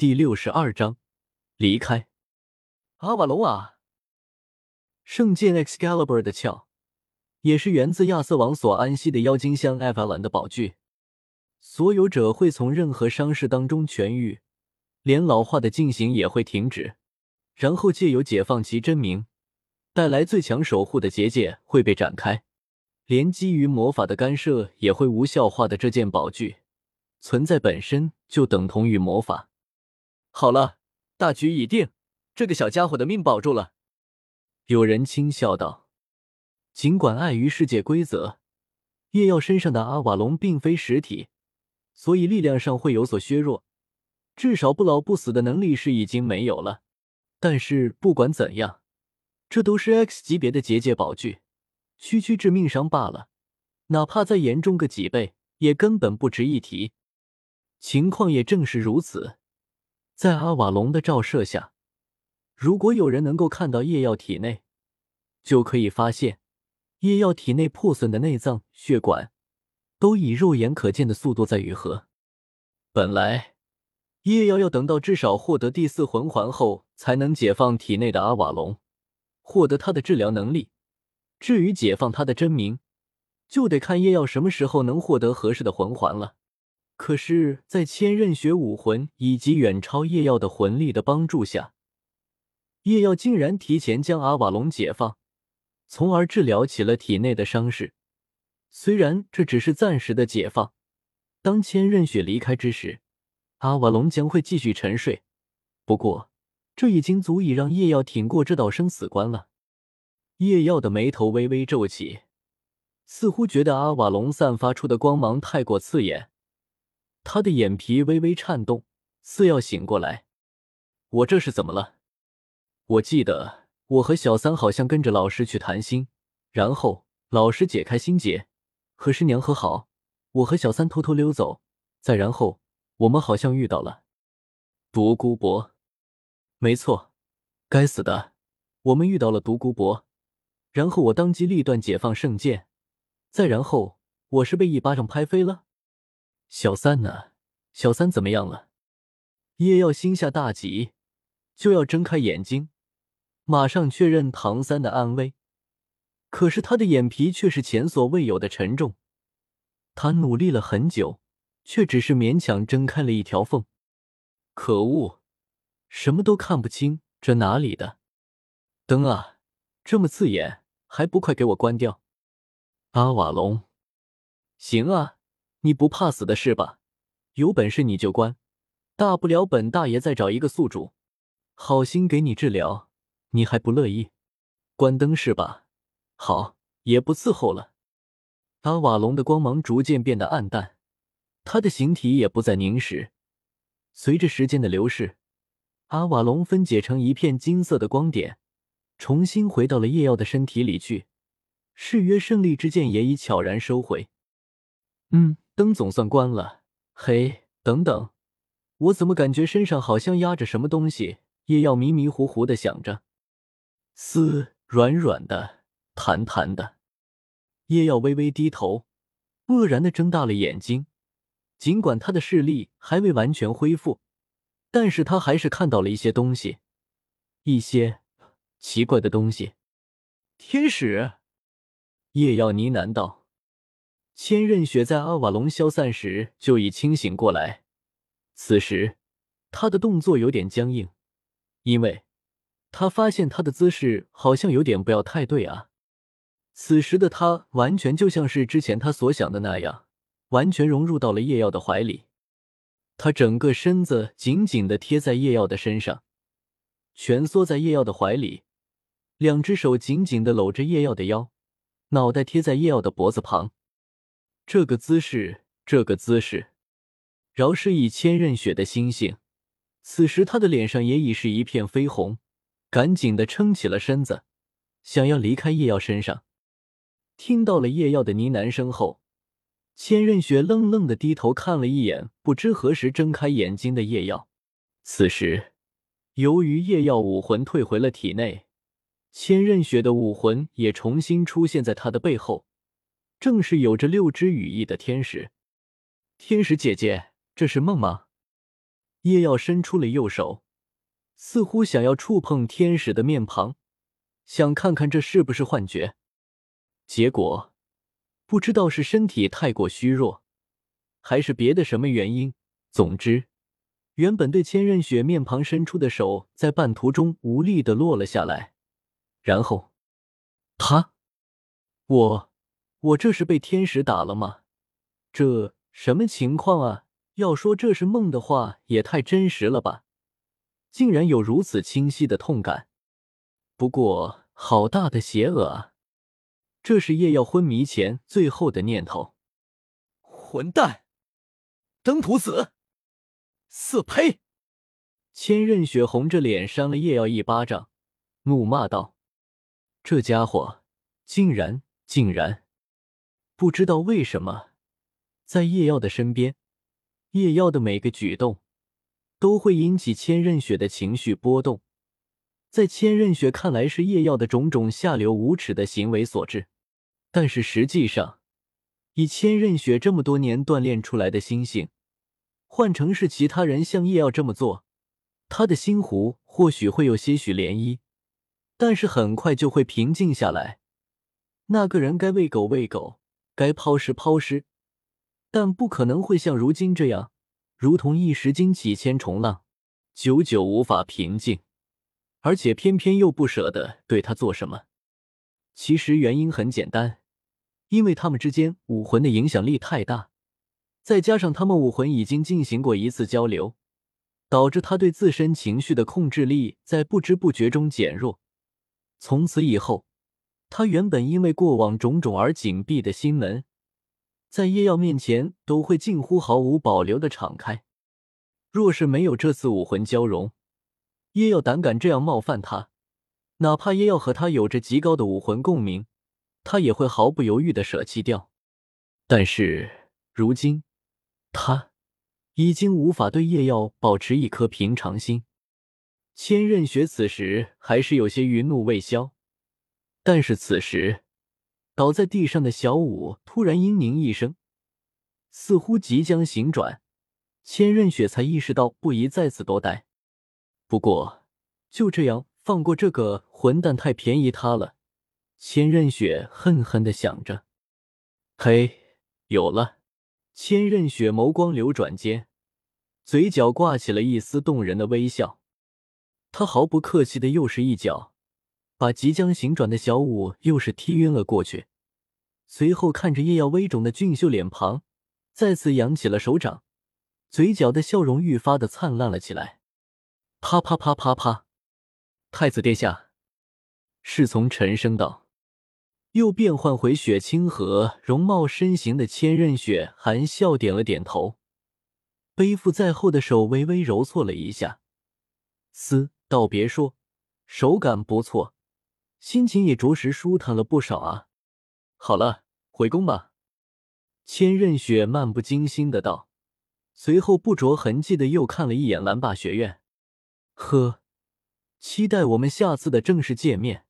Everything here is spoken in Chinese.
第六十二章离开。阿瓦隆啊！圣剑 Excalibur 的鞘，也是源自亚瑟王所安息的妖精香艾法兰的宝具。所有者会从任何伤势当中痊愈，连老化的进行也会停止，然后借由解放其真名，带来最强守护的结界会被展开，连基于魔法的干涉也会无效化的这件宝具，存在本身就等同于魔法。好了，大局已定，这个小家伙的命保住了。有人轻笑道：“尽管碍于世界规则，叶耀身上的阿瓦隆并非实体。”所以力量上会有所削弱，至少不老不死的能力是已经没有了。但是不管怎样，这都是 X 级别的结界宝具，区区致命伤罢了，哪怕再严重个几倍，也根本不值一提。情况也正是如此，在阿瓦隆的照射下，如果有人能够看到叶耀体内，就可以发现叶耀体内破损的内脏、血管。都以肉眼可见的速度在愈合。本来叶耀要等到至少获得第四魂环后，才能解放体内的阿瓦隆，获得他的治疗能力。至于解放他的真名，就得看叶耀什么时候能获得合适的魂环了。可是，在千仞雪武魂以及远超叶耀的魂力的帮助下，叶耀竟然提前将阿瓦隆解放，从而治疗起了体内的伤势。虽然这只是暂时的解放，当千仞雪离开之时，阿瓦隆将会继续沉睡。不过，这已经足以让叶耀挺过这道生死关了。叶耀的眉头微微皱起，似乎觉得阿瓦隆散发出的光芒太过刺眼，他的眼皮微微颤动，似要醒过来。我这是怎么了？我记得我和小三好像跟着老师去谈心，然后老师解开心结。和师娘和好，我和小三偷偷溜走，再然后我们好像遇到了独孤博。没错，该死的，我们遇到了独孤博，然后我当机立断解放圣剑，再然后我是被一巴掌拍飞了。小三呢？小三怎么样了？叶耀心下大急，就要睁开眼睛，马上确认唐三的安危。可是他的眼皮却是前所未有的沉重，他努力了很久，却只是勉强睁开了一条缝。可恶，什么都看不清，这哪里的灯啊？这么刺眼，还不快给我关掉！阿瓦隆，行啊，你不怕死的是吧？有本事你就关，大不了本大爷再找一个宿主，好心给你治疗，你还不乐意？关灯是吧？好，也不伺候了。阿瓦隆的光芒逐渐变得暗淡，他的形体也不再凝实。随着时间的流逝，阿瓦隆分解成一片金色的光点，重新回到了夜耀的身体里去。誓约胜利之剑也已悄然收回。嗯，灯总算关了。嘿，等等，我怎么感觉身上好像压着什么东西？叶耀迷迷糊糊的想着，丝软软的。弹弹的，叶耀微微低头，愕然的睁大了眼睛。尽管他的视力还未完全恢复，但是他还是看到了一些东西，一些奇怪的东西。天使，叶耀呢喃道。千仞雪在阿瓦隆消散时就已清醒过来，此时他的动作有点僵硬，因为他发现他的姿势好像有点不要太对啊。此时的他完全就像是之前他所想的那样，完全融入到了叶耀的怀里。他整个身子紧紧的贴在叶耀的身上，蜷缩在叶耀的怀里，两只手紧紧的搂着叶耀的腰，脑袋贴在叶耀的脖子旁。这个姿势，这个姿势，饶是以千仞雪的心性，此时他的脸上也已是一片绯红，赶紧的撑起了身子，想要离开叶耀身上。听到了叶耀的呢喃声后，千仞雪愣愣的低头看了一眼，不知何时睁开眼睛的叶耀。此时，由于叶耀武魂退回了体内，千仞雪的武魂也重新出现在他的背后，正是有着六只羽翼的天使。天使姐姐，这是梦吗？叶耀伸出了右手，似乎想要触碰天使的面庞，想看看这是不是幻觉。结果不知道是身体太过虚弱，还是别的什么原因。总之，原本对千仞雪面庞伸出的手，在半途中无力的落了下来。然后，他，我，我这是被天使打了吗？这什么情况啊？要说这是梦的话，也太真实了吧！竟然有如此清晰的痛感。不过，好大的邪恶啊！这是叶耀昏迷前最后的念头。混蛋，登徒子，四呸！千仞雪红着脸扇了叶耀一巴掌，怒骂道：“这家伙竟然竟然不知道为什么，在叶耀的身边。”叶耀的每个举动都会引起千仞雪的情绪波动，在千仞雪看来是叶耀的种种下流无耻的行为所致，但是实际上，以千仞雪这么多年锻炼出来的心性，换成是其他人像叶耀这么做，他的心湖或许会有些许涟漪，但是很快就会平静下来。那个人该喂狗喂狗，该抛尸抛尸。但不可能会像如今这样，如同一时惊起千重浪，久久无法平静，而且偏偏又不舍得对他做什么。其实原因很简单，因为他们之间武魂的影响力太大，再加上他们武魂已经进行过一次交流，导致他对自身情绪的控制力在不知不觉中减弱。从此以后，他原本因为过往种种而紧闭的心门。在叶耀面前都会近乎毫无保留的敞开。若是没有这次武魂交融，叶耀胆敢这样冒犯他，哪怕叶耀和他有着极高的武魂共鸣，他也会毫不犹豫的舍弃掉。但是如今，他已经无法对叶耀保持一颗平常心。千仞雪此时还是有些余怒未消，但是此时。倒在地上的小舞突然嘤咛一声，似乎即将醒转。千仞雪才意识到不宜再次多待。不过就这样放过这个混蛋太便宜他了。千仞雪恨恨的想着。嘿，有了！千仞雪眸光流转间，嘴角挂起了一丝动人的微笑。他毫不客气的又是一脚，把即将醒转的小舞又是踢晕了过去。随后看着叶耀微肿的俊秀脸庞，再次扬起了手掌，嘴角的笑容愈发的灿烂了起来。啪啪啪啪啪！太子殿下，侍从沉声道。又变换回雪清河容貌身形的千仞雪含笑点了点头，背负在后的手微微揉搓了一下，嘶，倒别说，手感不错，心情也着实舒坦了不少啊。好了，回宫吧。千仞雪漫不经心的道，随后不着痕迹的又看了一眼蓝霸学院。呵，期待我们下次的正式见面。